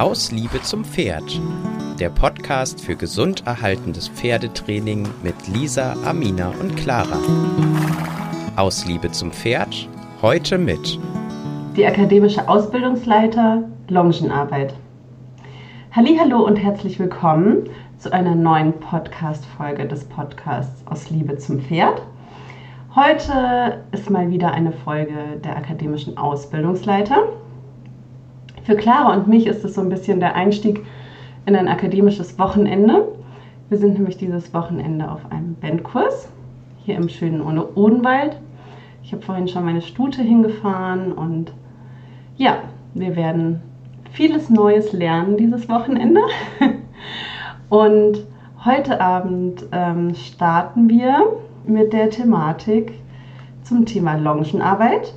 Aus Liebe zum Pferd. Der Podcast für gesund erhaltendes Pferdetraining mit Lisa, Amina und Clara. Aus Liebe zum Pferd. Heute mit die akademische Ausbildungsleiter Longenarbeit. Hallo und herzlich willkommen zu einer neuen Podcast-Folge des Podcasts Aus Liebe zum Pferd. Heute ist mal wieder eine Folge der akademischen Ausbildungsleiter. Für Clara und mich ist es so ein bisschen der Einstieg in ein akademisches Wochenende. Wir sind nämlich dieses Wochenende auf einem Bandkurs hier im schönen Odenwald. Ich habe vorhin schon meine Stute hingefahren und ja, wir werden vieles Neues lernen dieses Wochenende. Und heute Abend ähm, starten wir mit der Thematik zum Thema Longenarbeit.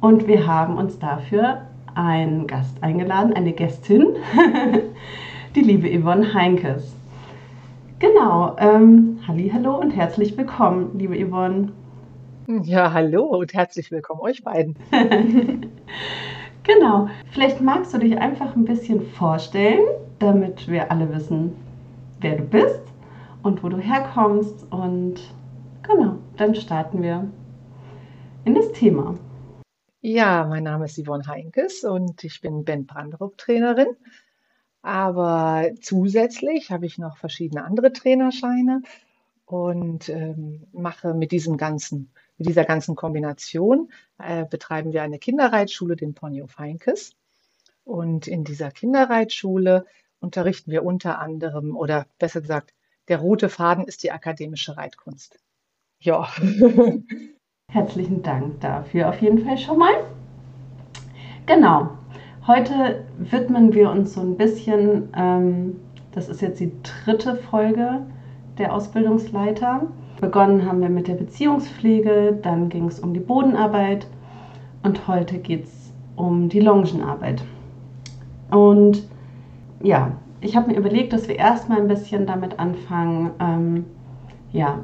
Und wir haben uns dafür einen Gast eingeladen, eine Gästin, die liebe Yvonne Heinkes. Genau, ähm, hallo und herzlich willkommen, liebe Yvonne. Ja, hallo und herzlich willkommen euch beiden. genau, vielleicht magst du dich einfach ein bisschen vorstellen, damit wir alle wissen, wer du bist und wo du herkommst und Genau, dann starten wir in das Thema. Ja, mein Name ist Yvonne Heinkes und ich bin Ben Branderup Trainerin. Aber zusätzlich habe ich noch verschiedene andere Trainerscheine und ähm, mache mit diesem ganzen, mit dieser ganzen Kombination äh, betreiben wir eine Kinderreitschule, den Pony of Heinkes. Und in dieser Kinderreitschule unterrichten wir unter anderem, oder besser gesagt, der rote Faden ist die akademische Reitkunst. Ja. Herzlichen Dank dafür auf jeden Fall schon mal. Genau. Heute widmen wir uns so ein bisschen, ähm, das ist jetzt die dritte Folge der Ausbildungsleiter. Begonnen haben wir mit der Beziehungspflege, dann ging es um die Bodenarbeit und heute geht es um die Longenarbeit. Und ja, ich habe mir überlegt, dass wir erstmal ein bisschen damit anfangen, ähm, ja,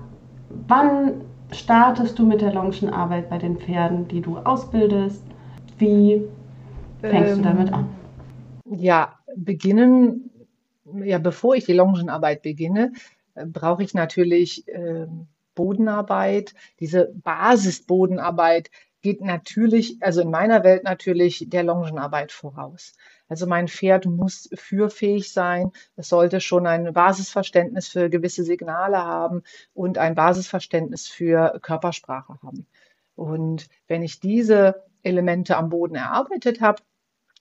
Wann startest du mit der Longenarbeit bei den Pferden, die du ausbildest? Wie fängst ähm, du damit an? Ja, beginnen, ja, bevor ich die Longenarbeit beginne, äh, brauche ich natürlich äh, Bodenarbeit. Diese Basisbodenarbeit geht natürlich, also in meiner Welt natürlich der Longenarbeit voraus. Also mein Pferd muss führfähig sein. Es sollte schon ein Basisverständnis für gewisse Signale haben und ein Basisverständnis für Körpersprache haben. Und wenn ich diese Elemente am Boden erarbeitet habe,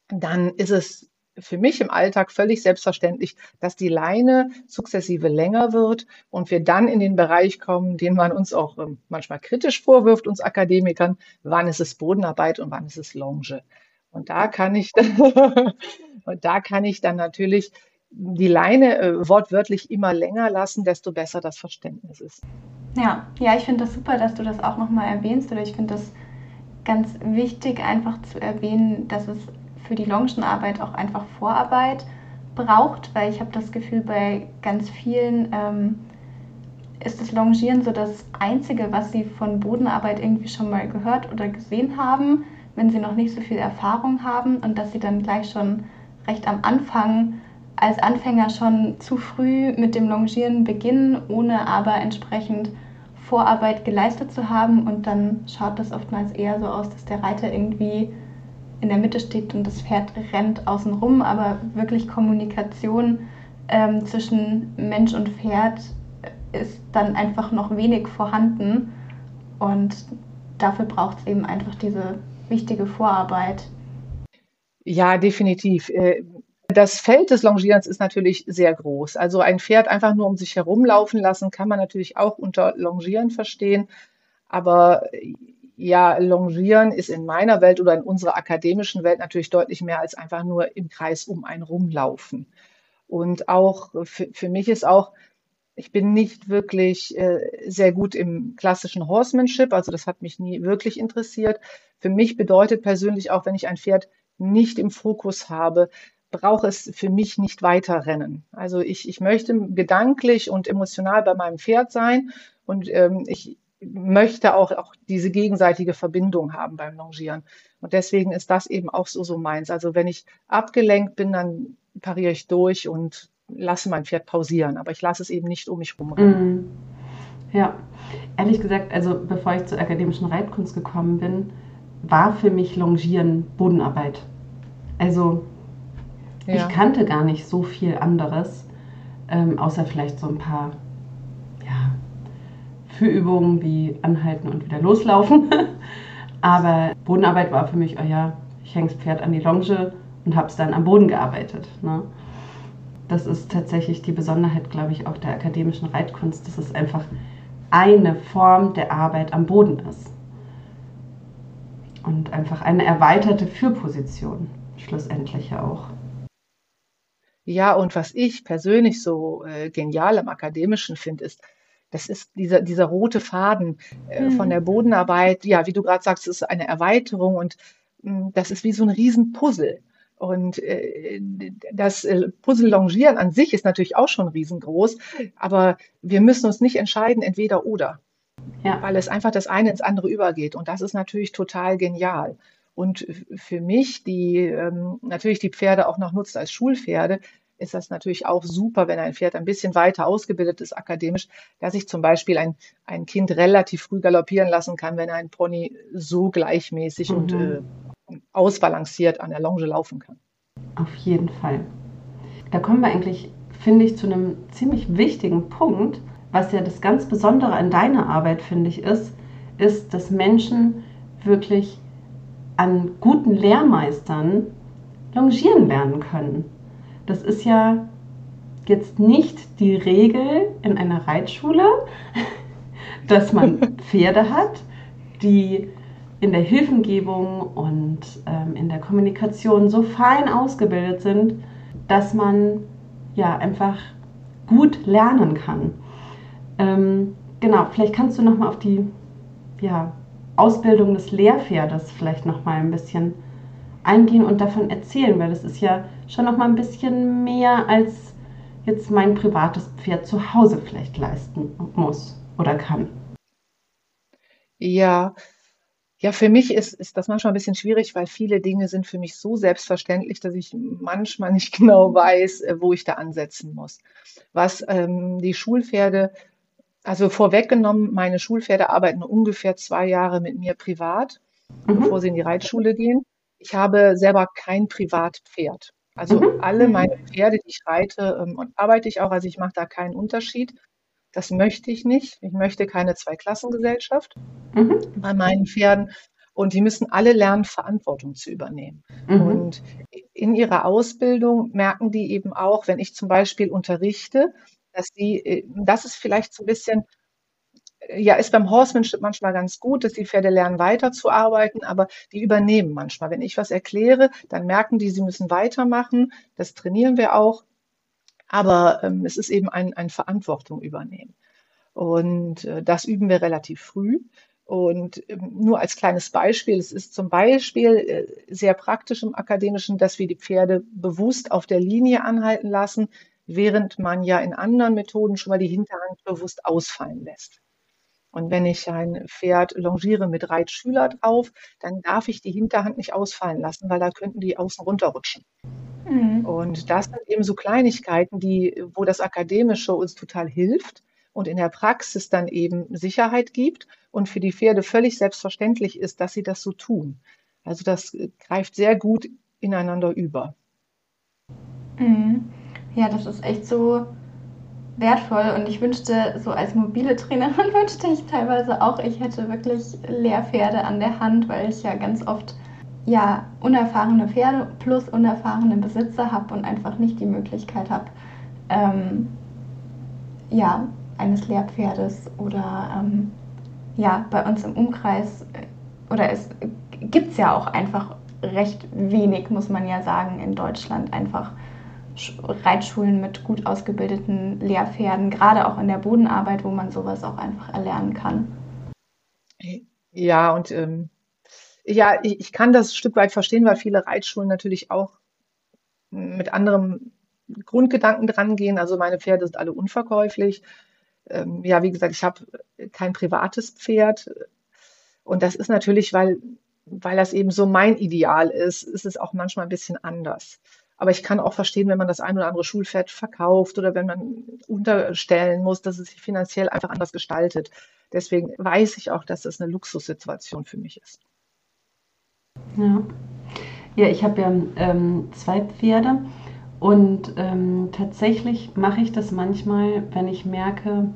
dann ist es für mich im Alltag völlig selbstverständlich, dass die Leine sukzessive länger wird und wir dann in den Bereich kommen, den man uns auch ähm, manchmal kritisch vorwirft, uns Akademikern, wann ist es Bodenarbeit und wann ist es Longe. Und da kann ich dann, und da kann ich dann natürlich die Leine äh, wortwörtlich immer länger lassen, desto besser das Verständnis ist. Ja, ja, ich finde das super, dass du das auch nochmal erwähnst oder ich finde das ganz wichtig, einfach zu erwähnen, dass es für die Longenarbeit auch einfach Vorarbeit braucht, weil ich habe das Gefühl, bei ganz vielen ähm, ist das Longieren so das Einzige, was sie von Bodenarbeit irgendwie schon mal gehört oder gesehen haben wenn sie noch nicht so viel Erfahrung haben und dass sie dann gleich schon recht am Anfang als Anfänger schon zu früh mit dem Longieren beginnen, ohne aber entsprechend Vorarbeit geleistet zu haben. Und dann schaut das oftmals eher so aus, dass der Reiter irgendwie in der Mitte steht und das Pferd rennt außen rum, aber wirklich Kommunikation ähm, zwischen Mensch und Pferd ist dann einfach noch wenig vorhanden. Und dafür braucht es eben einfach diese wichtige Vorarbeit. Ja, definitiv. Äh, das Feld des Longierens ist natürlich sehr groß. Also ein Pferd einfach nur um sich herumlaufen lassen, kann man natürlich auch unter Longieren verstehen. Aber ja, Longieren ist in meiner Welt oder in unserer akademischen Welt natürlich deutlich mehr als einfach nur im Kreis um einen rumlaufen. Und auch für, für mich ist auch ich bin nicht wirklich äh, sehr gut im klassischen Horsemanship, also das hat mich nie wirklich interessiert. Für mich bedeutet persönlich auch, wenn ich ein Pferd nicht im Fokus habe, brauche es für mich nicht weiter rennen. Also ich, ich möchte gedanklich und emotional bei meinem Pferd sein und ähm, ich möchte auch, auch diese gegenseitige Verbindung haben beim Longieren. Und deswegen ist das eben auch so, so meins. Also wenn ich abgelenkt bin, dann pariere ich durch und lasse mein Pferd pausieren. Aber ich lasse es eben nicht um mich rumrennen. Mhm. Ja, ehrlich gesagt, also bevor ich zur akademischen Reitkunst gekommen bin, war für mich Longieren Bodenarbeit. Also ja. ich kannte gar nicht so viel anderes, ähm, außer vielleicht so ein paar Führübungen wie Anhalten und wieder loslaufen. Aber Bodenarbeit war für mich, oh ja, ich hänge das Pferd an die Longe und habe es dann am Boden gearbeitet. Ne? Das ist tatsächlich die Besonderheit, glaube ich, auch der akademischen Reitkunst, dass es einfach eine Form der Arbeit am Boden ist. Und einfach eine erweiterte Führposition, schlussendlich ja auch. Ja, und was ich persönlich so äh, genial am Akademischen finde, ist, das ist dieser, dieser rote Faden äh, mhm. von der Bodenarbeit. Ja, wie du gerade sagst, ist eine Erweiterung und mh, hm, das ist wie so ein Riesenpuzzle. Und äh, das äh, Puzzle Longieren an sich ist natürlich auch schon riesengroß, aber wir müssen uns nicht entscheiden, entweder oder. Ja. Weil es einfach das eine ins andere übergeht. Und das ist natürlich total genial. Und für mich, die ähm, natürlich die Pferde auch noch nutzt als Schulpferde, ist das natürlich auch super, wenn ein Pferd ein bisschen weiter ausgebildet ist akademisch, dass ich zum Beispiel ein, ein Kind relativ früh galoppieren lassen kann, wenn ein Pony so gleichmäßig mhm. und äh, ausbalanciert an der Longe laufen kann. Auf jeden Fall. Da kommen wir eigentlich, finde ich, zu einem ziemlich wichtigen Punkt, was ja das ganz Besondere an deiner Arbeit, finde ich, ist, ist, dass Menschen wirklich an guten Lehrmeistern longieren lernen können. Das ist ja jetzt nicht die Regel in einer Reitschule, dass man Pferde hat, die in der Hilfengebung und ähm, in der Kommunikation so fein ausgebildet sind, dass man ja einfach gut lernen kann. Ähm, genau, vielleicht kannst du noch mal auf die ja, Ausbildung des Lehrpferdes vielleicht noch mal ein bisschen eingehen und davon erzählen, weil das ist ja schon noch mal ein bisschen mehr als jetzt mein privates Pferd zu Hause vielleicht leisten muss oder kann. Ja, ja, für mich ist, ist das manchmal ein bisschen schwierig, weil viele Dinge sind für mich so selbstverständlich, dass ich manchmal nicht genau weiß, äh, wo ich da ansetzen muss. Was ähm, die Schulpferde, also vorweggenommen, meine Schulpferde arbeiten ungefähr zwei Jahre mit mir privat, mhm. bevor sie in die Reitschule gehen. Ich habe selber kein Privatpferd. Also mhm. alle meine Pferde, die ich reite, ähm, arbeite ich auch, also ich mache da keinen Unterschied. Das möchte ich nicht. Ich möchte keine Zweiklassengesellschaft mhm. bei meinen Pferden. Und die müssen alle lernen, Verantwortung zu übernehmen. Mhm. Und in ihrer Ausbildung merken die eben auch, wenn ich zum Beispiel unterrichte, dass die, äh, das ist vielleicht so ein bisschen, ja, ist beim Horsemanship manchmal ganz gut, dass die Pferde lernen, weiterzuarbeiten, aber die übernehmen manchmal. Wenn ich was erkläre, dann merken die, sie müssen weitermachen. Das trainieren wir auch. Aber ähm, es ist eben ein, ein Verantwortung übernehmen. Und äh, das üben wir relativ früh. Und ähm, nur als kleines Beispiel, es ist zum Beispiel äh, sehr praktisch im Akademischen, dass wir die Pferde bewusst auf der Linie anhalten lassen, während man ja in anderen Methoden schon mal die Hinterhand bewusst ausfallen lässt. Und wenn ich ein Pferd longiere mit Reitschüler drauf, dann darf ich die Hinterhand nicht ausfallen lassen, weil da könnten die außen runterrutschen. Mhm. Und das sind eben so Kleinigkeiten, die, wo das Akademische uns total hilft und in der Praxis dann eben Sicherheit gibt und für die Pferde völlig selbstverständlich ist, dass sie das so tun. Also das greift sehr gut ineinander über. Mhm. Ja, das ist echt so wertvoll und ich wünschte, so als mobile Trainerin wünschte ich teilweise auch, ich hätte wirklich Lehrpferde an der Hand, weil ich ja ganz oft ja, unerfahrene Pferde plus unerfahrene Besitzer habe und einfach nicht die Möglichkeit habe, ähm, ja, eines Lehrpferdes oder ähm, ja, bei uns im Umkreis äh, oder es gibt es ja auch einfach recht wenig, muss man ja sagen, in Deutschland einfach Reitschulen mit gut ausgebildeten Lehrpferden, gerade auch in der Bodenarbeit, wo man sowas auch einfach erlernen kann. Ja, und ähm, ja, ich, ich kann das ein Stück weit verstehen, weil viele Reitschulen natürlich auch mit anderem Grundgedanken dran gehen. Also meine Pferde sind alle unverkäuflich. Ähm, ja, wie gesagt, ich habe kein privates Pferd. Und das ist natürlich, weil, weil das eben so mein Ideal ist, ist es auch manchmal ein bisschen anders. Aber ich kann auch verstehen, wenn man das ein oder andere Schulpferd verkauft oder wenn man unterstellen muss, dass es sich finanziell einfach anders gestaltet. Deswegen weiß ich auch, dass das eine Luxussituation für mich ist. Ja, ja ich habe ja ähm, zwei Pferde und ähm, tatsächlich mache ich das manchmal, wenn ich merke,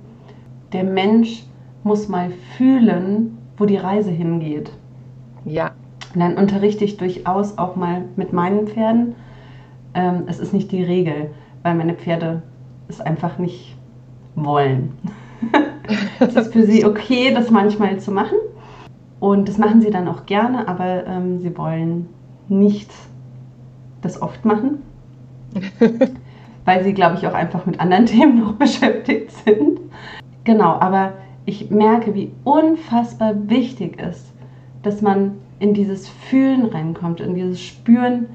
der Mensch muss mal fühlen, wo die Reise hingeht. Ja. Und dann unterrichte ich durchaus auch mal mit meinen Pferden ähm, es ist nicht die Regel, weil meine Pferde es einfach nicht wollen. es ist für sie okay, das manchmal zu machen. Und das machen sie dann auch gerne, aber ähm, sie wollen nicht das oft machen. weil sie, glaube ich, auch einfach mit anderen Themen noch beschäftigt sind. Genau, aber ich merke, wie unfassbar wichtig ist, dass man in dieses Fühlen reinkommt, in dieses Spüren,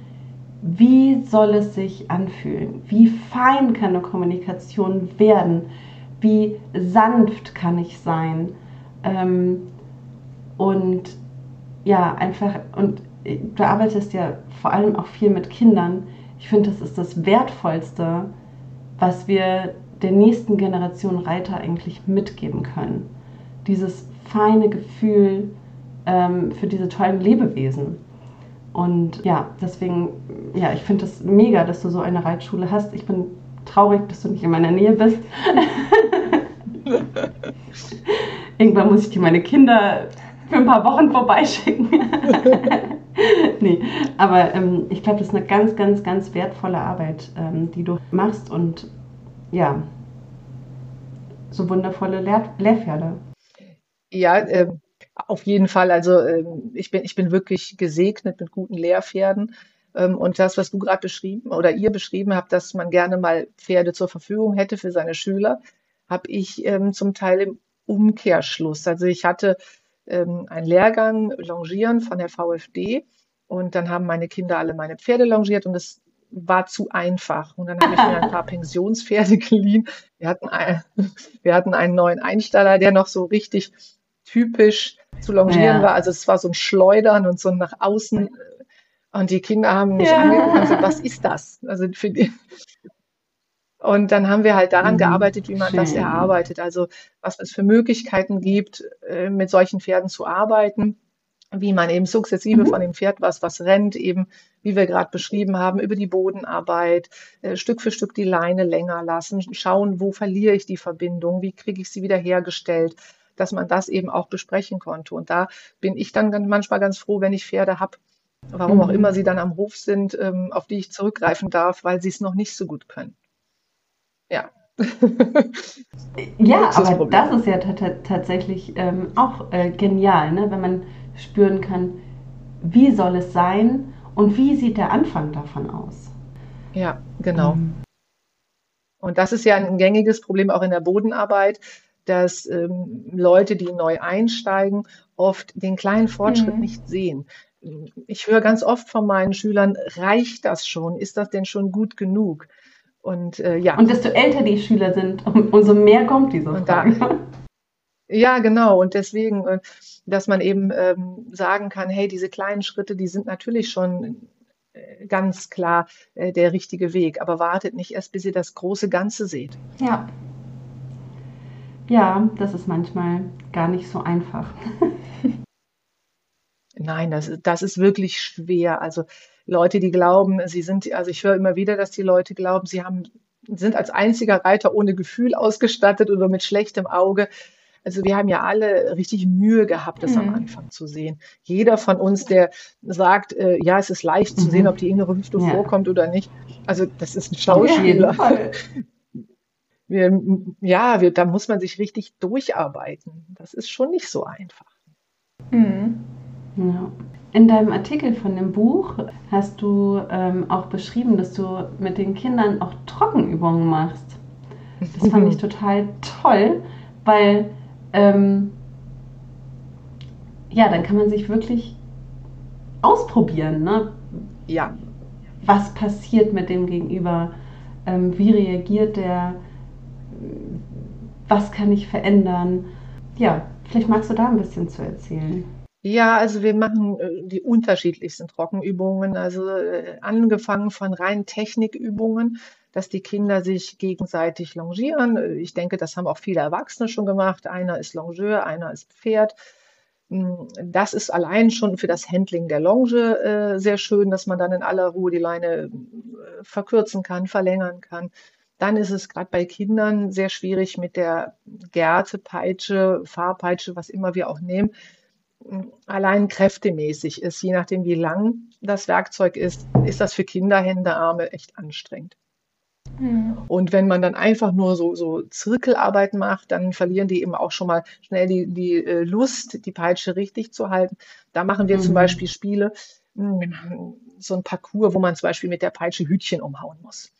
wie soll es sich anfühlen? Wie fein kann eine Kommunikation werden? Wie sanft kann ich sein? Ähm, und ja, einfach, und du arbeitest ja vor allem auch viel mit Kindern. Ich finde, das ist das Wertvollste, was wir der nächsten Generation Reiter eigentlich mitgeben können. Dieses feine Gefühl ähm, für diese tollen Lebewesen. Und ja, deswegen, ja, ich finde das mega, dass du so eine Reitschule hast. Ich bin traurig, dass du nicht in meiner Nähe bist. Irgendwann muss ich dir meine Kinder für ein paar Wochen vorbeischicken. nee, aber ähm, ich glaube, das ist eine ganz, ganz, ganz wertvolle Arbeit, ähm, die du machst und ja, so wundervolle Lehr Lehrpferde. Ja, äh, auf jeden Fall. Also ähm, ich bin, ich bin wirklich gesegnet mit guten Lehrpferden. Ähm, und das, was du gerade beschrieben oder ihr beschrieben habt, dass man gerne mal Pferde zur Verfügung hätte für seine Schüler, habe ich ähm, zum Teil im Umkehrschluss. Also ich hatte einen Lehrgang Longieren von der VfD und dann haben meine Kinder alle meine Pferde longiert und es war zu einfach. Und dann habe ich mir ein paar Pensionspferde geliehen. Wir hatten, ein, wir hatten einen neuen Einstaller, der noch so richtig typisch zu longieren ja. war. Also es war so ein Schleudern und so ein nach außen. Und die Kinder haben mich ja. angeguckt und gesagt, was ist das? Also für die. Und dann haben wir halt daran mhm. gearbeitet, wie man Schön. das erarbeitet. Also was es für Möglichkeiten gibt, äh, mit solchen Pferden zu arbeiten, wie man eben sukzessive mhm. von dem Pferd was, was rennt, eben wie wir gerade beschrieben haben, über die Bodenarbeit, äh, Stück für Stück die Leine länger lassen, schauen, wo verliere ich die Verbindung, wie kriege ich sie wieder hergestellt dass man das eben auch besprechen konnte. Und da bin ich dann manchmal ganz froh, wenn ich Pferde habe, warum auch mhm. immer sie dann am Hof sind, ähm, auf die ich zurückgreifen darf, weil sie es noch nicht so gut können. Ja. ja, das aber das ist ja tatsächlich ähm, auch äh, genial, ne? wenn man spüren kann, wie soll es sein und wie sieht der Anfang davon aus. Ja, genau. Mhm. Und das ist ja ein gängiges Problem auch in der Bodenarbeit, dass ähm, Leute, die neu einsteigen, oft den kleinen Fortschritt mhm. nicht sehen. Ich höre ganz oft von meinen Schülern, reicht das schon? Ist das denn schon gut genug? Und äh, ja. Und desto älter die Schüler sind, umso mehr kommt diese Frage. Da, ja, genau. Und deswegen, äh, dass man eben ähm, sagen kann, hey, diese kleinen Schritte, die sind natürlich schon äh, ganz klar äh, der richtige Weg, aber wartet nicht erst, bis ihr das große Ganze seht. Ja, ja, das ist manchmal gar nicht so einfach. Nein, das, das ist wirklich schwer. Also Leute, die glauben, sie sind, also ich höre immer wieder, dass die Leute glauben, sie haben, sind als einziger Reiter ohne Gefühl ausgestattet oder mit schlechtem Auge. Also wir haben ja alle richtig Mühe gehabt, das mhm. am Anfang zu sehen. Jeder von uns, der sagt, äh, ja, es ist leicht zu mhm. sehen, ob die innere Hüfte ja. vorkommt oder nicht. Also das ist ein Schauspieler. wir, ja, wir, da muss man sich richtig durcharbeiten. Das ist schon nicht so einfach. Mhm. Ja. In deinem Artikel von dem Buch hast du ähm, auch beschrieben, dass du mit den Kindern auch Trockenübungen machst. Das fand ich total toll, weil ähm, ja, dann kann man sich wirklich ausprobieren, ne? Ja. Was passiert mit dem Gegenüber? Ähm, wie reagiert der? Was kann ich verändern? Ja, vielleicht magst du da ein bisschen zu erzählen. Ja, also wir machen äh, die unterschiedlichsten Trockenübungen, also äh, angefangen von rein Technikübungen, dass die Kinder sich gegenseitig longieren. Ich denke, das haben auch viele Erwachsene schon gemacht. Einer ist Longeur, einer ist Pferd. Hm, das ist allein schon für das Handling der Longe äh, sehr schön, dass man dann in aller Ruhe die Leine verkürzen kann, verlängern kann. Dann ist es gerade bei Kindern sehr schwierig mit der Gerte, Peitsche, Fahrpeitsche, was immer wir auch nehmen, allein kräftemäßig ist, je nachdem wie lang das Werkzeug ist, ist das für Kinder, Hände, Arme echt anstrengend. Mhm. Und wenn man dann einfach nur so, so Zirkelarbeit macht, dann verlieren die eben auch schon mal schnell die, die äh, Lust, die Peitsche richtig zu halten. Da machen wir mhm. zum Beispiel Spiele, hm, so ein Parcours, wo man zum Beispiel mit der Peitsche Hütchen umhauen muss.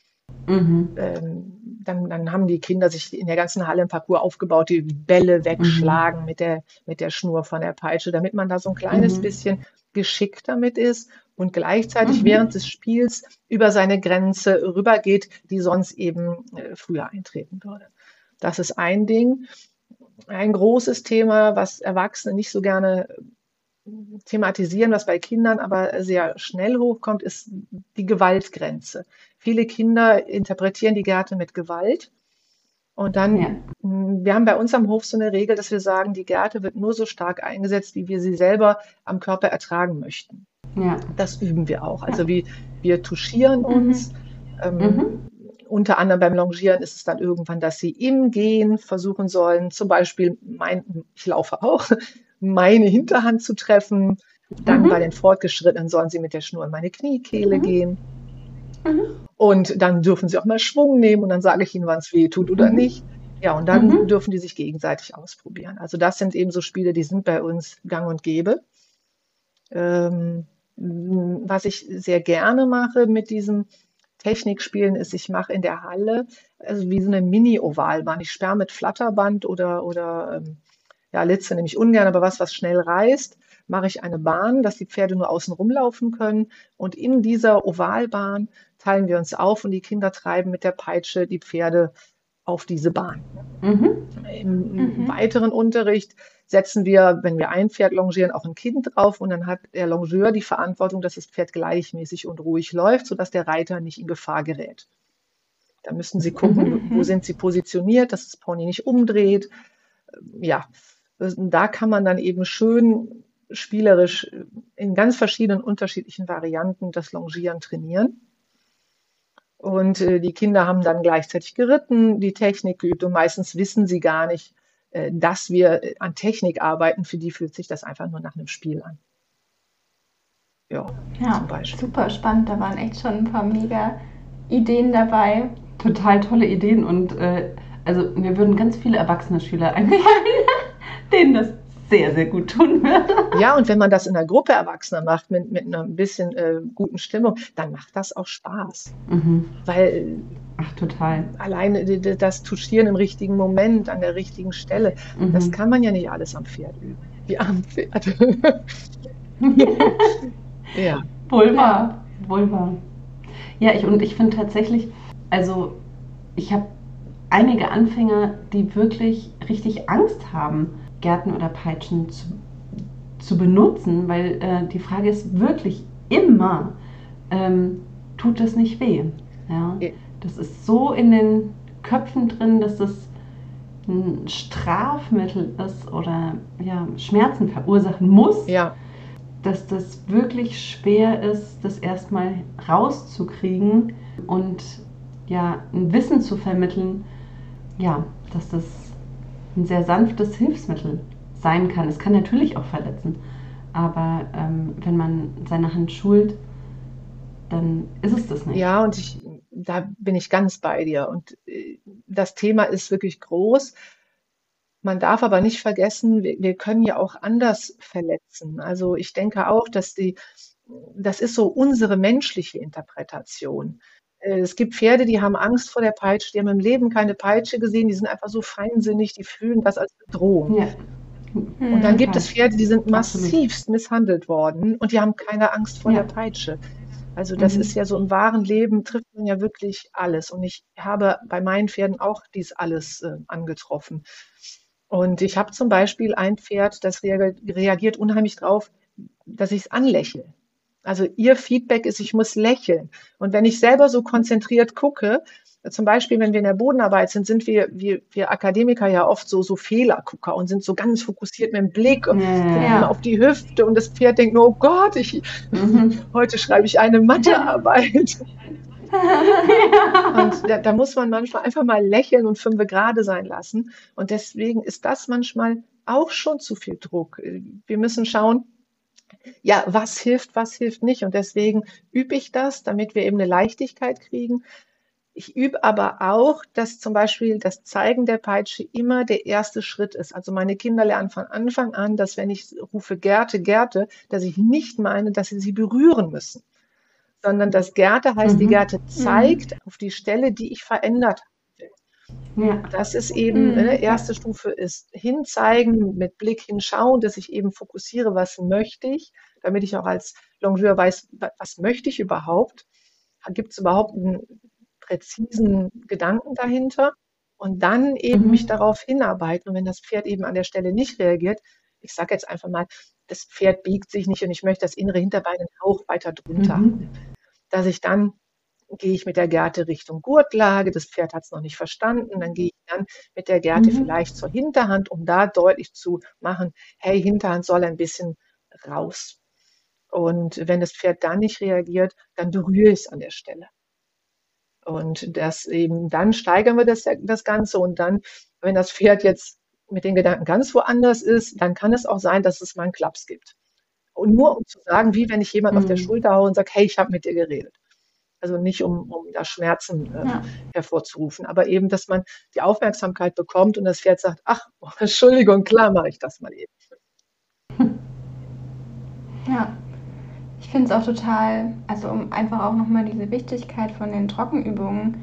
Mhm. Ähm, dann, dann haben die Kinder sich in der ganzen Halle im Parcours aufgebaut, die Bälle wegschlagen mhm. mit, der, mit der Schnur von der Peitsche, damit man da so ein kleines mhm. bisschen geschickt damit ist und gleichzeitig mhm. während des Spiels über seine Grenze rübergeht, die sonst eben äh, früher eintreten würde. Das ist ein Ding. Ein großes Thema, was Erwachsene nicht so gerne thematisieren, was bei Kindern aber sehr schnell hochkommt, ist die Gewaltgrenze. Viele Kinder interpretieren die Gärte mit Gewalt. Und dann, ja. wir haben bei uns am Hof so eine Regel, dass wir sagen, die Gärte wird nur so stark eingesetzt, wie wir sie selber am Körper ertragen möchten. Ja. Das üben wir auch. Also wie, wir touchieren mhm. uns. Mhm. Ähm, mhm. Unter anderem beim Longieren ist es dann irgendwann, dass sie im Gehen versuchen sollen, zum Beispiel, mein, ich laufe auch, meine Hinterhand zu treffen. Dann mhm. bei den Fortgeschrittenen sollen sie mit der Schnur in meine Kniekehle mhm. gehen. Mhm. Und dann dürfen sie auch mal Schwung nehmen und dann sage ich ihnen, wann es weh tut oder mhm. nicht. Ja, und dann mhm. dürfen die sich gegenseitig ausprobieren. Also das sind eben so Spiele, die sind bei uns gang und gäbe. Ähm, was ich sehr gerne mache mit diesen Technikspielen ist, ich mache in der Halle also wie so eine Mini-Ovalbahn. Ich sperre mit Flatterband oder, oder ähm, ja, Litze nehme ich ungern, aber was, was schnell reißt, mache ich eine Bahn, dass die Pferde nur außen rumlaufen können. Und in dieser Ovalbahn teilen wir uns auf und die Kinder treiben mit der Peitsche die Pferde auf diese Bahn. Mhm. Im mhm. weiteren Unterricht setzen wir, wenn wir ein Pferd longieren, auch ein Kind drauf und dann hat der Longeur die Verantwortung, dass das Pferd gleichmäßig und ruhig läuft, sodass der Reiter nicht in Gefahr gerät. Da müssen Sie gucken, mhm. wo sind Sie positioniert, dass das Pony nicht umdreht. Ja, da kann man dann eben schön spielerisch in ganz verschiedenen unterschiedlichen Varianten das Longieren trainieren. Und äh, die Kinder haben dann gleichzeitig geritten, die Technik geübt und meistens wissen sie gar nicht, äh, dass wir an Technik arbeiten. Für die fühlt sich das einfach nur nach einem Spiel an. Ja, ja super spannend. Da waren echt schon ein paar mega Ideen dabei. Total tolle Ideen und äh, also mir würden ganz viele erwachsene Schüler einfallen denen das sehr, sehr gut tun würde. Ja, und wenn man das in einer Gruppe Erwachsener macht, mit, mit einer bisschen äh, guten Stimmung, dann macht das auch Spaß. Mhm. Weil Ach, total. Alleine das Touchieren im richtigen Moment, an der richtigen Stelle, mhm. das kann man ja nicht alles am Pferd üben. Wie am Pferd. ja. Wohl wahr. Ja, ich, und ich finde tatsächlich, also ich habe einige Anfänger, die wirklich richtig Angst haben Gärten oder Peitschen zu, zu benutzen, weil äh, die Frage ist wirklich immer, ähm, tut das nicht weh? Ja? Das ist so in den Köpfen drin, dass das ein Strafmittel ist oder ja, Schmerzen verursachen muss, ja. dass das wirklich schwer ist, das erstmal rauszukriegen und ja, ein Wissen zu vermitteln, ja, dass das ein sehr sanftes Hilfsmittel sein kann. Es kann natürlich auch verletzen, aber ähm, wenn man seine Hand schult, dann ist es das nicht. Ja, und ich, da bin ich ganz bei dir. Und äh, das Thema ist wirklich groß. Man darf aber nicht vergessen, wir, wir können ja auch anders verletzen. Also ich denke auch, dass die, das ist so unsere menschliche Interpretation. Äh, es gibt Pferde, die haben Angst vor der Peitsche, die haben im Leben keine Peitsche gesehen, die sind einfach so feinsinnig, die fühlen das als Bedrohung. Ja. Und dann gibt es Pferde, die sind massivst misshandelt worden und die haben keine Angst vor ja. der Peitsche. Also das mhm. ist ja so im wahren Leben trifft man ja wirklich alles. Und ich habe bei meinen Pferden auch dies alles äh, angetroffen. Und ich habe zum Beispiel ein Pferd, das reagiert unheimlich drauf, dass ich es anlächle. Also ihr Feedback ist, ich muss lächeln. Und wenn ich selber so konzentriert gucke, zum Beispiel, wenn wir in der Bodenarbeit sind, sind wir, wir, wir Akademiker ja oft so, so Fehlergucker und sind so ganz fokussiert mit dem Blick ja. auf die Hüfte und das Pferd denkt nur, oh Gott, ich, mhm. heute schreibe ich eine Mathearbeit. Und da, da, muss man manchmal einfach mal lächeln und fünf gerade sein lassen. Und deswegen ist das manchmal auch schon zu viel Druck. Wir müssen schauen, ja, was hilft, was hilft nicht. Und deswegen übe ich das, damit wir eben eine Leichtigkeit kriegen. Ich übe aber auch, dass zum Beispiel das Zeigen der Peitsche immer der erste Schritt ist. Also meine Kinder lernen von Anfang an, dass wenn ich rufe Gerte, Gerte, dass ich nicht meine, dass sie sie berühren müssen, sondern dass Gerte heißt, mhm. die Gerte mhm. zeigt mhm. auf die Stelle, die ich verändert habe. Ja. Das ist eben, mhm. ne, erste Stufe ist hinzeigen, mit Blick hinschauen, dass ich eben fokussiere, was möchte ich, damit ich auch als Longeur weiß, was möchte ich überhaupt. Gibt es überhaupt einen präzisen Gedanken dahinter und dann eben mhm. mich darauf hinarbeiten. Und wenn das Pferd eben an der Stelle nicht reagiert, ich sage jetzt einfach mal, das Pferd biegt sich nicht und ich möchte das innere Hinterbein einen Hauch weiter drunter, mhm. dass ich dann gehe ich mit der Gerte Richtung Gurtlage, das Pferd hat es noch nicht verstanden, dann gehe ich dann mit der Gerte mhm. vielleicht zur Hinterhand, um da deutlich zu machen, hey, Hinterhand soll ein bisschen raus. Und wenn das Pferd dann nicht reagiert, dann berühre ich es an der Stelle. Und das eben, dann steigern wir das, das Ganze und dann, wenn das Pferd jetzt mit den Gedanken ganz woanders ist, dann kann es auch sein, dass es mal einen Klaps gibt. Und nur um zu sagen, wie wenn ich jemand mhm. auf der mhm. Schulter haue und sage, hey, ich habe mit dir geredet. Also nicht, um, um da Schmerzen äh, ja. hervorzurufen, aber eben, dass man die Aufmerksamkeit bekommt und das Pferd sagt, ach, Entschuldigung, klar mache ich das mal eben. Ja, finde es auch total, also um einfach auch nochmal diese Wichtigkeit von den Trockenübungen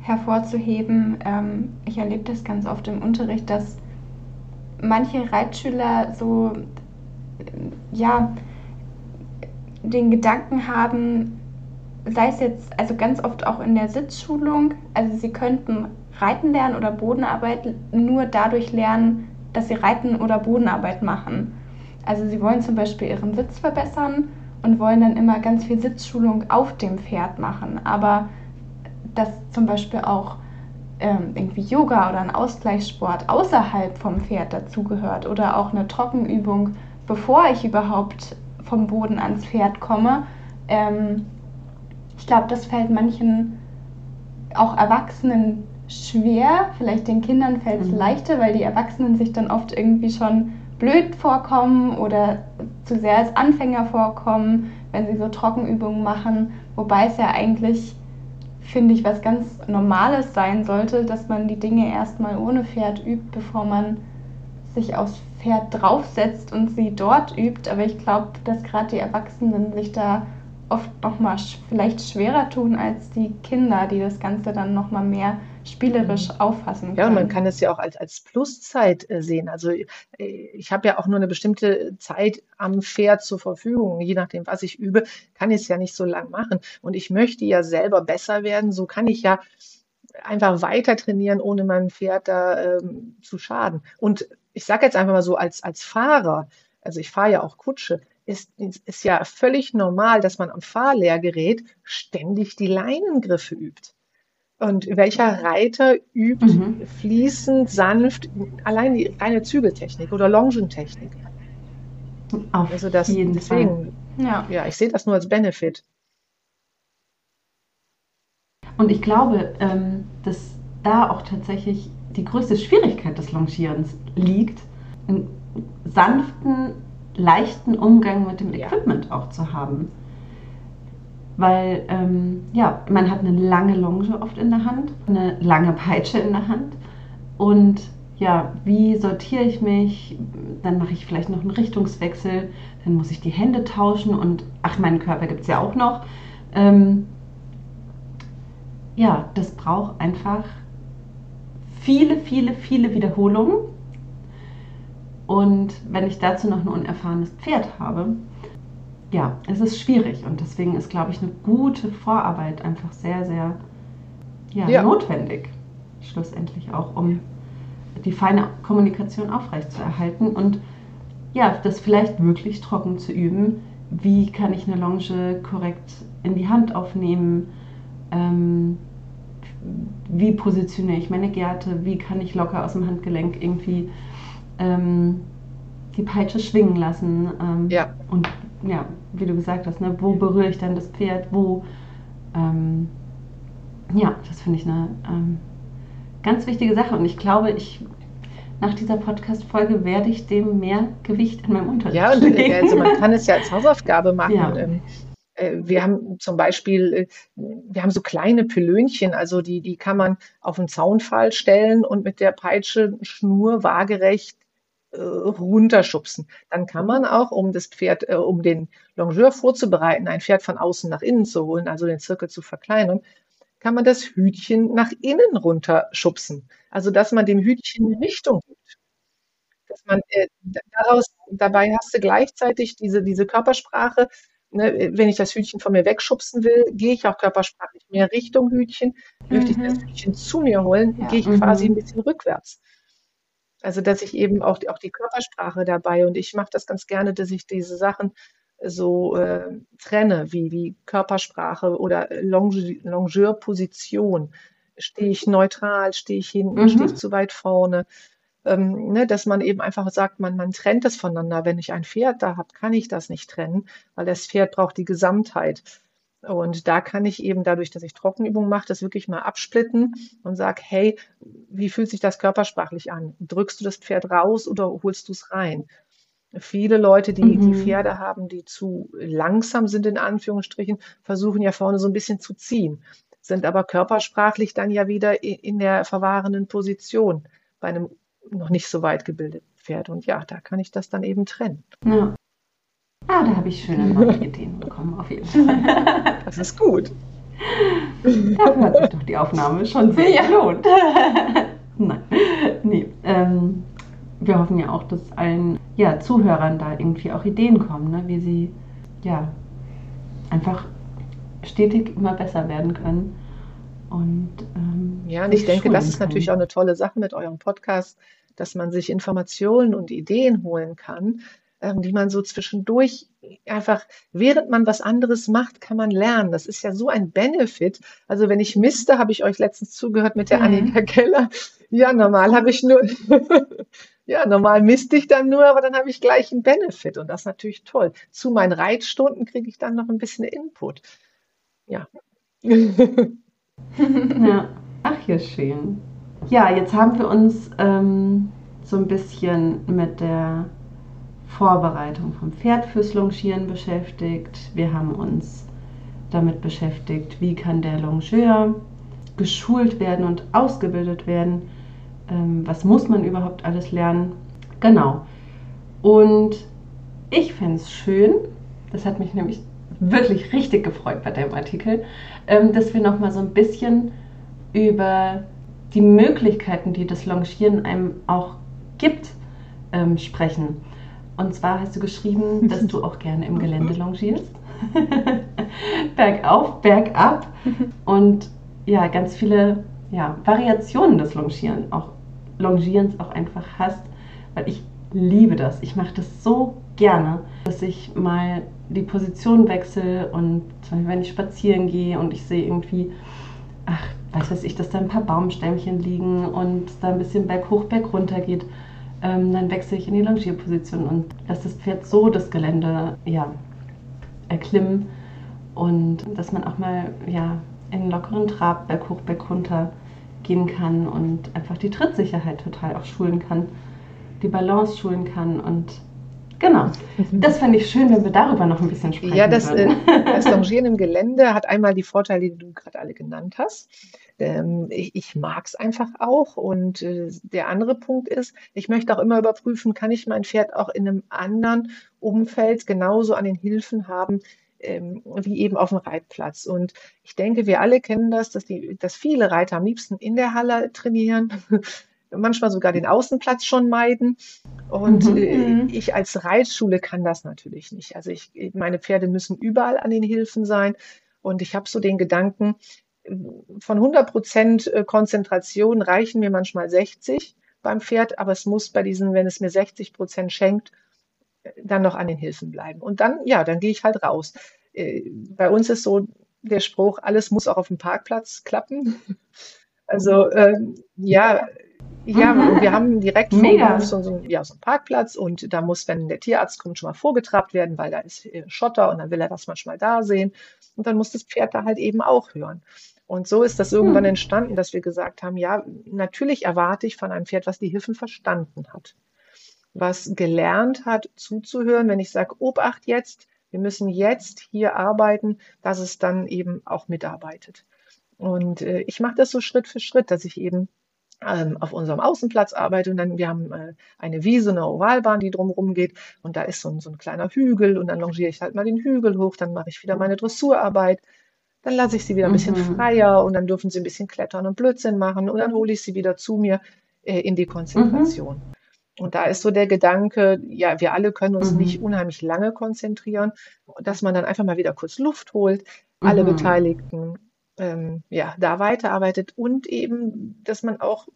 hervorzuheben. Ähm, ich erlebe das ganz oft im Unterricht, dass manche Reitschüler so, ja, den Gedanken haben, sei es jetzt, also ganz oft auch in der Sitzschulung, also sie könnten Reiten lernen oder Bodenarbeit nur dadurch lernen, dass sie Reiten oder Bodenarbeit machen. Also sie wollen zum Beispiel ihren Sitz verbessern und wollen dann immer ganz viel Sitzschulung auf dem Pferd machen. Aber dass zum Beispiel auch ähm, irgendwie Yoga oder ein Ausgleichssport außerhalb vom Pferd dazugehört oder auch eine Trockenübung, bevor ich überhaupt vom Boden ans Pferd komme. Ähm, ich glaube, das fällt manchen auch Erwachsenen schwer. Vielleicht den Kindern fällt es mhm. leichter, weil die Erwachsenen sich dann oft irgendwie schon blöd vorkommen oder zu sehr als Anfänger vorkommen, wenn sie so Trockenübungen machen. Wobei es ja eigentlich, finde ich, was ganz Normales sein sollte, dass man die Dinge erstmal ohne Pferd übt, bevor man sich aufs Pferd draufsetzt und sie dort übt. Aber ich glaube, dass gerade die Erwachsenen sich da oft nochmal vielleicht schwerer tun als die Kinder, die das Ganze dann nochmal mehr spielerisch mhm. auffassen können. Ja, und man kann es ja auch als, als Pluszeit äh, sehen. Also äh, ich habe ja auch nur eine bestimmte Zeit am Pferd zur Verfügung. Je nachdem, was ich übe, kann ich es ja nicht so lang machen. Und ich möchte ja selber besser werden. So kann ich ja einfach weiter trainieren, ohne mein Pferd da ähm, zu schaden. Und ich sage jetzt einfach mal so, als, als Fahrer, also ich fahre ja auch Kutsche, ist, ist ja völlig normal, dass man am Fahrlehrgerät ständig die Leinengriffe übt. Und welcher Reiter übt mhm. fließend, sanft, allein die reine Zügeltechnik oder Longentechnik? Auf also das, jeden deswegen, Fall. Ja. ja, ich sehe das nur als Benefit. Und ich glaube, ähm, dass da auch tatsächlich die größte Schwierigkeit des Longierens liegt, einen sanften, leichten Umgang mit dem Equipment auch zu haben weil ähm, ja, man hat eine lange Longe oft in der Hand, eine lange Peitsche in der Hand und ja, wie sortiere ich mich? Dann mache ich vielleicht noch einen Richtungswechsel, dann muss ich die Hände tauschen und ach, meinen Körper gibt es ja auch noch. Ähm, ja, das braucht einfach viele, viele, viele Wiederholungen. Und wenn ich dazu noch ein unerfahrenes Pferd habe, ja, es ist schwierig und deswegen ist, glaube ich, eine gute Vorarbeit einfach sehr, sehr ja, ja. notwendig. Schlussendlich auch, um die feine Kommunikation aufrechtzuerhalten und ja, das vielleicht wirklich trocken zu üben. Wie kann ich eine Longe korrekt in die Hand aufnehmen? Ähm, wie positioniere ich meine Gerte? Wie kann ich locker aus dem Handgelenk irgendwie ähm, die Peitsche schwingen lassen? Ähm, ja. Und ja, wie du gesagt hast, ne, wo berühre ich dann das Pferd? Wo? Ähm, ja, das finde ich eine ähm, ganz wichtige Sache. Und ich glaube, ich nach dieser Podcast-Folge werde ich dem mehr Gewicht in meinem Unterricht Ja, und äh, also man kann es ja als Hausaufgabe machen. Ja. Ähm, äh, wir haben zum Beispiel, äh, wir haben so kleine Pylönchen, also die, die kann man auf einen Zaunpfahl stellen und mit der Peitsche Schnur waagerecht äh, runterschubsen. Dann kann man auch, um das Pferd, äh, um den Longeur vorzubereiten, ein Pferd von außen nach innen zu holen, also den Zirkel zu verkleinern, kann man das Hütchen nach innen runterschubsen. Also, dass man dem Hütchen eine Richtung gibt. Dass man äh, daraus, dabei hast du gleichzeitig diese, diese Körpersprache. Ne, wenn ich das Hütchen von mir wegschubsen will, gehe ich auch körpersprachlich mehr Richtung Hütchen. Möchte Mhm. ich das Hütchen zu mir holen, Ja. gehe ich Mhm. quasi ein bisschen rückwärts. Also, dass ich eben auch, die- auch die Körpersprache dabei und ich mache das ganz gerne, dass ich diese Sachen so äh, trenne, wie, wie Körpersprache oder Longe, Longeurposition. Stehe ich neutral, stehe ich hinten, Mhm. stehe ich zu weit vorne? Ähm, ne, dass man eben einfach sagt, man, man trennt es voneinander. Wenn ich ein Pferd da habe, kann ich das nicht trennen, weil das Pferd braucht die Gesamtheit. Und da kann ich eben dadurch, dass ich Trockenübungen mache, das wirklich mal absplitten und sage, hey, wie fühlt sich das körpersprachlich an? Drückst du das Pferd raus oder holst du es rein? Viele Leute, die, die Mhm. Pferde haben, die zu langsam sind, in Anführungsstrichen, versuchen ja vorne so ein bisschen zu ziehen, sind aber körpersprachlich dann ja wieder in der verwahrenden Position bei einem noch nicht so weit gebildeten Pferd. Und ja, da kann ich das dann eben trennen. Ja. Ah, da habe ich schöne neue Ideen bekommen, auf jeden Fall. Das ist gut. Dafür hat sich doch die Aufnahme schon sehr gelohnt. Nein, nee. Ähm, wir hoffen ja auch, dass allen ja, Zuhörern da irgendwie auch Ideen kommen, ne? wie sie ja einfach stetig immer besser werden können. Und, ähm, Ja, und ich denke, das ist natürlich können. auch eine tolle Sache mit eurem Podcast, dass man sich Informationen und Ideen holen kann, die man so zwischendurch einfach, während man was anderes macht, kann man lernen. Das ist ja so ein Benefit. Also wenn ich misste, habe ich euch letztens zugehört mit der Mhm. Annika Keller. Ja, normal habe ich nur, ja, normal misste ich dann nur, aber dann habe ich gleich einen Benefit und das ist natürlich toll. Zu meinen Reitstunden kriege ich dann noch ein bisschen Input. Ja. Ja. Ach ja, schön. Ja, jetzt haben wir uns ähm, so ein bisschen mit der Vorbereitung vom Pferd fürs Longieren beschäftigt. Wir haben uns damit beschäftigt, wie kann der Longeur geschult werden und ausgebildet werden. Ähm, was muss man überhaupt alles lernen? Genau. Und ich fände es schön, das hat mich nämlich wirklich richtig gefreut bei dem Artikel, ähm, dass wir nochmal so ein bisschen über die Möglichkeiten, die das Longieren einem auch gibt, ähm, sprechen. Und zwar hast du geschrieben, dass du auch gerne im Gelände longierst. Bergauf, bergab und ja, ganz viele ja, Variationen des Longieren, auch Longierens auch einfach hast, weil ich liebe das. Ich mache das so gerne, dass ich mal die Position wechsle und zum Beispiel, wenn ich spazieren gehe und ich sehe irgendwie, ach, weiß was ich, dass da ein paar Baumstämmchen liegen und da ein bisschen berghoch, bergunter geht, ähm, dann wechsle ich in die Longierposition und lasse das Pferd so das Gelände ja, erklimmen und dass man auch mal ja, in einen lockeren Trab berghoch, bergunter gehen kann und einfach die Trittsicherheit total auch schulen kann, die Balance schulen kann und genau, das fände ich schön, wenn wir darüber noch ein bisschen sprechen Ja, das, äh, würden. das Longieren im Gelände hat einmal die Vorteile, die du gerade alle genannt hast. Ähm, ich ich mag es einfach auch. Und äh, der andere Punkt ist, ich möchte auch immer überprüfen, kann ich mein Pferd auch in einem anderen Umfeld genauso an den Hilfen haben, ähm, wie eben auf dem Reitplatz. Und ich denke, wir alle kennen das, dass, die, dass viele Reiter am liebsten in der Halle trainieren, manchmal sogar den Außenplatz schon meiden. Und Mhm. äh, Mhm. ich als Reitschule kann das natürlich nicht. Also ich, meine Pferde müssen überall an den Hilfen sein. Und ich habe so den Gedanken, von 100 Prozent äh, Konzentration reichen mir manchmal 60. beim Pferd, aber es muss bei diesen, wenn es mir 60 Prozent schenkt, dann noch an den Hilfen bleiben. Und dann, ja, dann gehe ich halt raus. Äh, bei uns ist so der Spruch, alles muss auch auf dem Parkplatz klappen. Also ähm, ja, ja, mhm. wir haben direkt vor uns so, so, ja, so einen Parkplatz und da muss, wenn der Tierarzt kommt, schon mal vorgetrabt werden, weil da ist äh, Schotter und dann will er das manchmal da sehen. Und dann muss das Pferd da halt eben auch hören. Und so ist das irgendwann hm. entstanden, dass wir gesagt haben, ja, natürlich erwarte ich von einem Pferd, was die Hilfen verstanden hat, was gelernt hat, zuzuhören. Wenn ich sage, Obacht jetzt, wir müssen jetzt hier arbeiten, dass es dann eben auch mitarbeitet. Und äh, ich mache das so Schritt für Schritt, dass ich eben ähm, auf unserem Außenplatz arbeite und dann wir haben äh, eine Wiese, eine Ovalbahn, die drumherum geht und da ist so ein, so ein kleiner Hügel und dann longiere ich halt mal den Hügel hoch, dann mache ich wieder meine Dressurarbeit, dann lasse ich sie wieder ein bisschen mhm. freier und dann dürfen sie ein bisschen klettern und Blödsinn machen und dann hole ich sie wieder zu mir äh, in die Konzentration. Mhm. Und da ist so der Gedanke, ja, wir alle können uns mhm. nicht unheimlich lange konzentrieren, dass man dann einfach mal wieder kurz Luft holt, alle mhm. Beteiligten ähm, ja, da weiterarbeitet und eben, dass man auch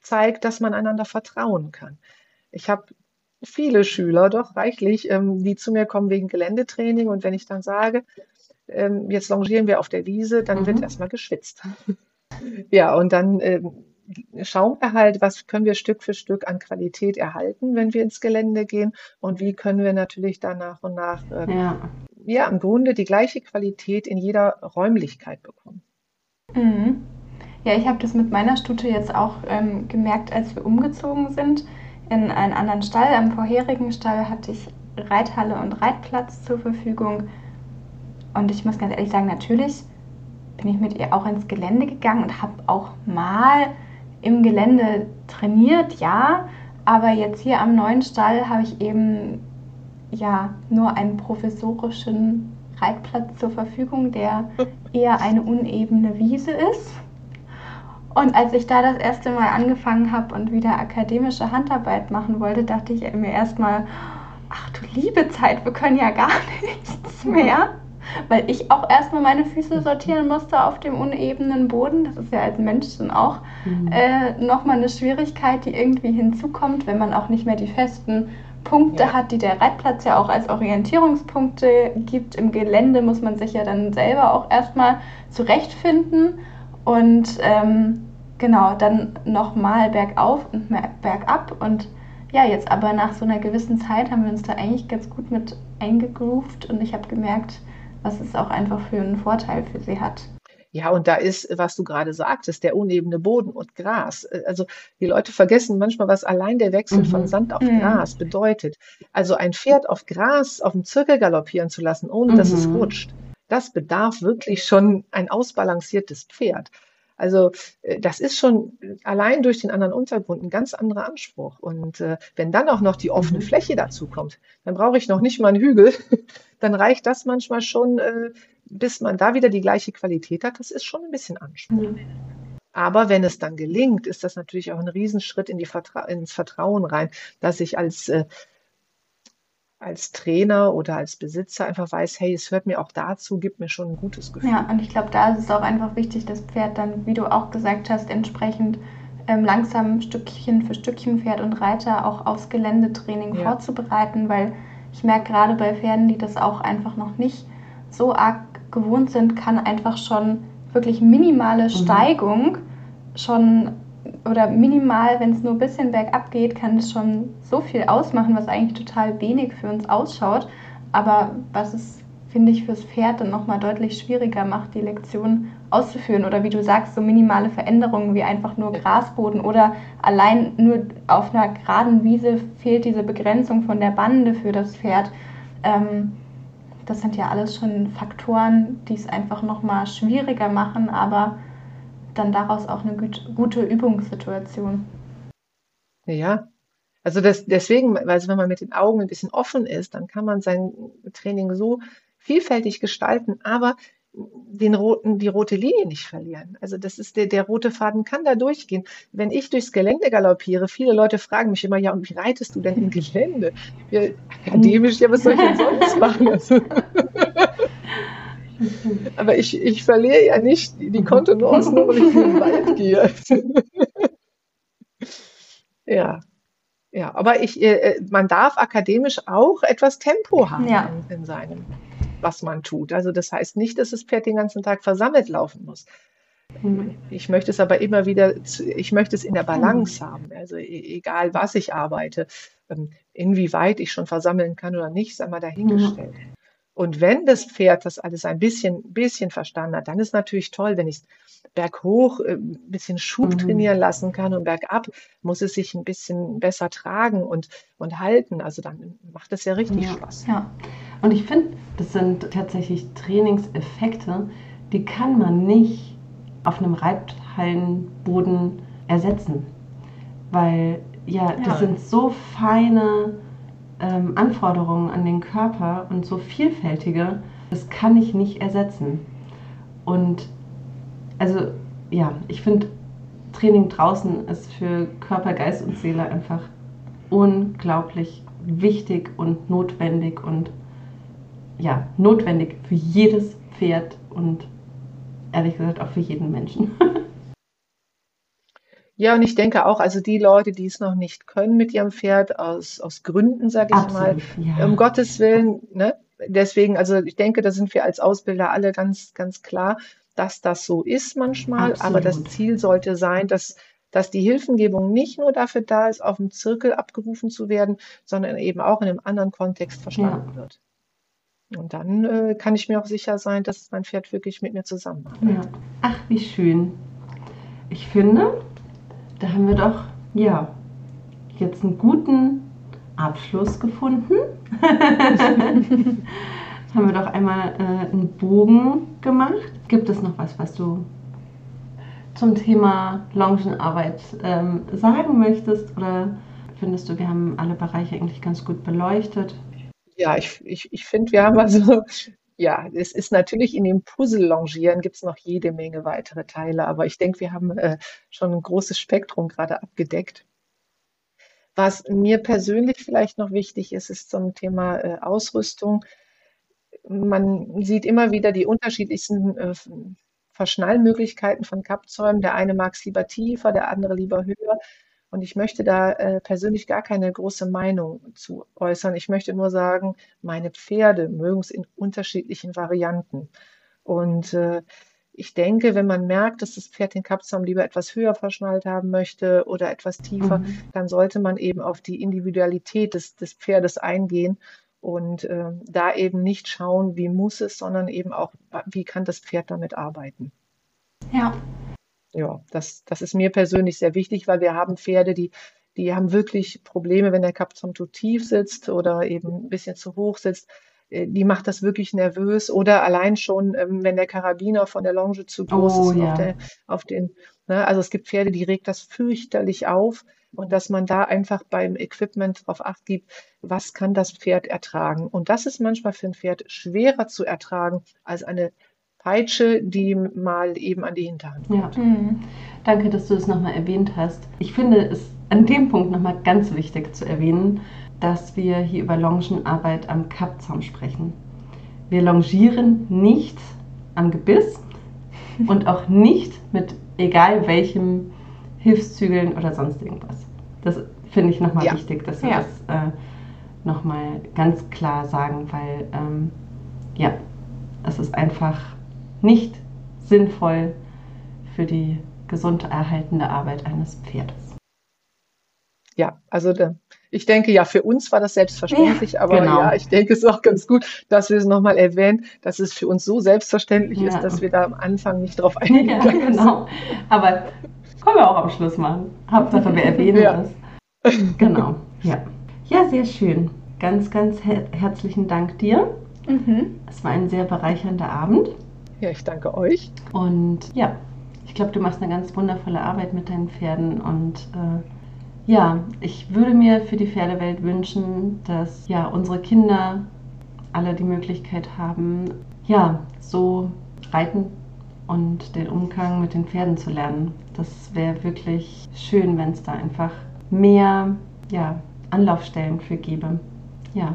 zeigt, dass man einander vertrauen kann. Ich habe viele Schüler, doch reichlich, ähm, die zu mir kommen wegen Geländetraining und wenn ich dann sage, ähm, jetzt longieren wir auf der Wiese, dann mhm. wird erstmal geschwitzt. ja, und dann ähm, schauen wir halt, was können wir Stück für Stück an Qualität erhalten, wenn wir ins Gelände gehen und wie können wir natürlich dann nach und nach ähm, ja ja im Grunde die gleiche Qualität in jeder Räumlichkeit bekommen. Mhm. Ja, ich habe das mit meiner Stute jetzt auch ähm, gemerkt, als wir umgezogen sind in einen anderen Stall. Am vorherigen Stall hatte ich Reithalle und Reitplatz zur Verfügung. Und ich muss ganz ehrlich sagen, natürlich bin ich mit ihr auch ins Gelände gegangen und habe auch mal im Gelände trainiert, ja. Aber jetzt hier am neuen Stall habe ich eben ja nur einen professorischen Reitplatz zur Verfügung, der eher eine unebene Wiese ist. Und als ich da das erste Mal angefangen habe und wieder akademische Handarbeit machen wollte, dachte ich mir erstmal, ach du liebe Zeit, wir können ja gar nichts mehr. Weil ich auch erstmal meine Füße sortieren musste auf dem unebenen Boden. Das ist ja als Mensch dann auch mhm. äh, nochmal eine Schwierigkeit, die irgendwie hinzukommt, wenn man auch nicht mehr die festen Punkte ja. hat, die der Reitplatz ja auch als Orientierungspunkte gibt. Im Gelände muss man sich ja dann selber auch erstmal zurechtfinden und ähm, genau, dann nochmal bergauf und bergab und ja, jetzt aber nach so einer gewissen Zeit haben wir uns da eigentlich ganz gut mit eingegroovt und ich habe gemerkt, was es auch einfach für einen Vorteil für sie hat. Ja, und da ist, was du gerade sagtest, der unebene Boden und Gras. Äh, also die Leute vergessen manchmal, was allein der Wechsel mhm. von Sand auf mhm. Gras bedeutet. Also ein Pferd auf Gras auf dem Zirkel galoppieren zu lassen, ohne mhm. dass es mhm. rutscht, das bedarf wirklich schon ein ausbalanciertes Pferd. Also äh, das ist schon allein durch den anderen Untergrund ein ganz anderer Anspruch. Und äh, wenn dann auch noch die offene mhm. Fläche dazu kommt, dann brauche ich noch nicht mal einen Hügel. Dann reicht das manchmal schon, äh, bis man da wieder die gleiche Qualität hat, das ist schon ein bisschen Anspruch. Mhm. Aber wenn es dann gelingt, ist das natürlich auch ein Riesenschritt in die Vertra ins Vertrauen rein, dass ich als, äh, als Trainer oder als Besitzer einfach weiß, hey, es hört mir auch dazu, gibt mir schon ein gutes Gefühl. Ja, und ich glaube, da ist es auch einfach wichtig, das Pferd dann, wie du auch gesagt hast, entsprechend ähm, langsam Stückchen für Stückchen Pferd und Reiter auch aufs Geländetraining ja. vorzubereiten, weil ich merke gerade bei Pferden, die das auch einfach noch nicht so arg gewohnt sind, kann einfach schon wirklich minimale mhm. Steigung schon oder minimal, wenn es nur ein bisschen bergab geht, kann es schon so viel ausmachen, was eigentlich total wenig für uns ausschaut. Aber was es, finde ich, fürs Pferd dann nochmal deutlich schwieriger macht, die Lektion auszuführen. Oder wie du sagst, so minimale Veränderungen wie einfach nur Grasboden oder allein nur auf einer geraden Wiese fehlt diese Begrenzung von der Bande für das Pferd. Ähm, das sind ja alles schon Faktoren, die es einfach nochmal schwieriger machen, aber dann daraus auch eine gute Übungssituation. Ja, also das, deswegen, also wenn man mit den Augen ein bisschen offen ist, dann kann man sein Training so vielfältig gestalten, aber den roten, die rote Linie nicht verlieren. Also das ist der, der rote Faden kann da durchgehen. Wenn ich durchs Gelände galoppiere, viele Leute fragen mich immer, ja, und wie reitest du denn im Gelände? Ja, akademisch, ja, was soll ich denn sonst machen? Also, aber ich, ich verliere ja nicht die Kontenance, nur weil ich in den Wald gehe. Ja, ja, aber ich, äh, äh, man darf akademisch auch etwas Tempo haben Ja. in, in seinem, was man tut. Also das heißt nicht, dass das Pferd den ganzen Tag versammelt laufen muss. Mhm. Ich möchte es aber immer wieder, ich möchte es in der Balance haben. Also e- egal, was ich arbeite, ähm, inwieweit ich schon versammeln kann oder nicht, sei mal dahingestellt. Und wenn das Pferd das alles ein bisschen, bisschen verstanden hat, dann ist natürlich toll, wenn ich es berghoch äh, ein bisschen Schub Mhm. trainieren lassen kann und bergab muss es sich ein bisschen besser tragen und, und halten. Also dann macht es ja richtig Ja. Spaß. Ja. Und ich finde, das sind tatsächlich Trainingseffekte, die kann man nicht auf einem Reithallenboden ersetzen. Weil ja, das Ja. sind so feine ähm, Anforderungen an den Körper und so vielfältige, das kann ich nicht ersetzen. Und also ja, ich finde, Training draußen ist für Körper, Geist und Seele einfach unglaublich wichtig und notwendig und ja, notwendig für jedes Pferd und ehrlich gesagt auch für jeden Menschen. Ja, und ich denke auch, also die Leute, die es noch nicht können mit ihrem Pferd, aus, aus Gründen, sage ich mal, ja. um Gottes Willen, ne? Deswegen, also ich denke, da sind wir als Ausbilder alle ganz, ganz klar, dass das so ist manchmal. Aber das Absolut. Ziel sollte sein, dass, dass die Hilfengebung nicht nur dafür da ist, auf dem Zirkel abgerufen zu werden, sondern eben auch in einem anderen Kontext verstanden wird. Und dann äh, kann ich mir auch sicher sein, dass mein Pferd wirklich mit mir zusammenarbeitet. Ja. Ach, wie schön. Ich finde, da haben wir doch, ja, jetzt einen guten Abschluss gefunden. haben wir doch einmal äh, einen Bogen gemacht. Gibt es noch was, was du zum Thema Longenarbeit ähm, sagen möchtest? Oder findest du, wir haben alle Bereiche eigentlich ganz gut beleuchtet? Ja, ich, ich, ich finde, wir haben also, ja, es ist natürlich in dem Puzzle-Longieren gibt es noch jede Menge weitere Teile, aber ich denke, wir haben äh, schon ein großes Spektrum gerade abgedeckt. Was mir persönlich vielleicht noch wichtig ist, ist zum Thema äh, Ausrüstung. Man sieht immer wieder die unterschiedlichsten äh, Verschnallmöglichkeiten von Kappzäumen. Der eine mag es lieber tiefer, der andere lieber höher. Und ich möchte da äh, persönlich gar keine große Meinung zu äußern. Ich möchte nur sagen, meine Pferde mögen es in unterschiedlichen Varianten. Und äh, ich denke, wenn man merkt, dass das Pferd den Kappzaum lieber etwas höher verschnallt haben möchte oder etwas tiefer, Mhm. dann sollte man eben auf die Individualität des, des Pferdes eingehen und äh, da eben nicht schauen, wie muss es, sondern eben auch, wie kann das Pferd damit arbeiten. Ja. Ja, das, das ist mir persönlich sehr wichtig, weil wir haben Pferde, die, die haben wirklich Probleme, wenn der Kappzaum zu tief sitzt oder eben ein bisschen zu hoch sitzt. Äh, Die macht das wirklich nervös oder allein schon, ähm, wenn der Karabiner von der Longe zu groß Oh, ist ja. auf der, auf den, ne, also es gibt Pferde, die regt das fürchterlich auf und dass man da einfach beim Equipment drauf acht gibt, was kann das Pferd ertragen. Und das ist manchmal für ein Pferd schwerer zu ertragen als eine Peitsche, die mal eben an die Hinterhand Ja. Mhm. Danke, dass du das nochmal erwähnt hast. Ich finde es an dem Punkt nochmal ganz wichtig zu erwähnen, dass wir hier über Longenarbeit am Kappzaum sprechen. Wir longieren nicht am Gebiss und auch nicht mit egal welchem Hilfszügeln oder sonst irgendwas. Das finde ich nochmal Ja. wichtig, dass wir Ja. das äh, nochmal ganz klar sagen, weil ähm, ja, es ist einfach nicht sinnvoll für die gesund erhaltende Arbeit eines Pferdes. Ja, also da, ich denke, ja, für uns war das selbstverständlich, aber genau. ja, ich denke, es ist auch ganz gut, dass wir es nochmal erwähnen, dass es für uns so selbstverständlich Ja. ist, dass wir da am Anfang nicht drauf eingehen. Ja, genau. Aber können wir auch am Schluss machen. Hauptsache, wir erwähnen Ja. das. Genau. Ja. ja, sehr schön. Ganz, ganz her herzlichen Dank dir. Mhm. Es war ein sehr bereichernder Abend. Ja, ich danke euch. Und ja, ich glaube, du machst eine ganz wundervolle Arbeit mit deinen Pferden. Und äh, ja, ich würde mir für die Pferdewelt wünschen, dass ja unsere Kinder alle die Möglichkeit haben, ja, so reiten und den Umgang mit den Pferden zu lernen. Das wäre wirklich schön, wenn es da einfach mehr ja, Anlaufstellen für gäbe. Ja.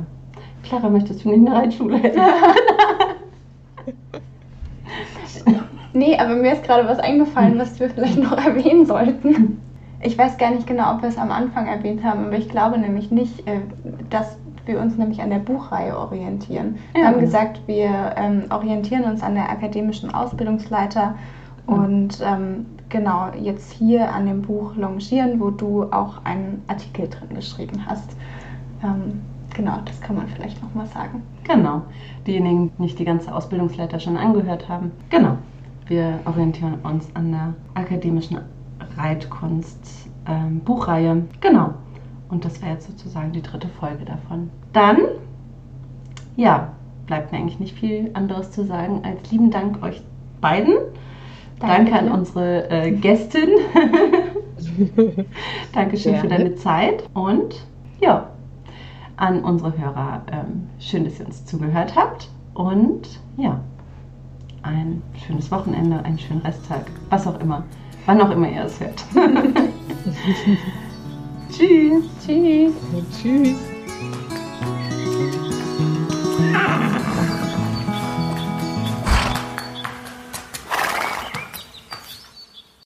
Clara, möchtest du nicht in der Reitschule? Nee, aber mir ist gerade was eingefallen, was wir vielleicht noch erwähnen sollten. ich weiß gar nicht genau, ob wir es am Anfang erwähnt haben, aber ich glaube nämlich nicht, äh, dass wir uns nämlich an der Buchreihe orientieren. Ja. Wir haben gesagt, wir ähm, orientieren uns an der akademischen Ausbildungsleiter mhm. und ähm, genau jetzt hier an dem Buch Longieren, wo du auch einen Artikel drin geschrieben hast. Ähm, genau, das kann man vielleicht nochmal sagen. Genau, diejenigen, die nicht die ganze Ausbildungsleiter schon angehört haben. Genau, wir orientieren uns an der akademischen Reitkunst ähm, Buchreihe. Genau. Und das wäre jetzt sozusagen die dritte Folge davon. Dann, ja, bleibt mir eigentlich nicht viel anderes zu sagen als lieben Dank euch beiden. Danke, Danke an unsere äh, Gästin. Dankeschön Gerne. für deine Zeit. Und ja, an unsere Hörer, ähm, schön, dass ihr uns zugehört habt. Und ja, ein schönes Wochenende, einen schönen Resttag, was auch immer, wann auch immer ihr es hört. Tschüss. Tschüss. Tschüss.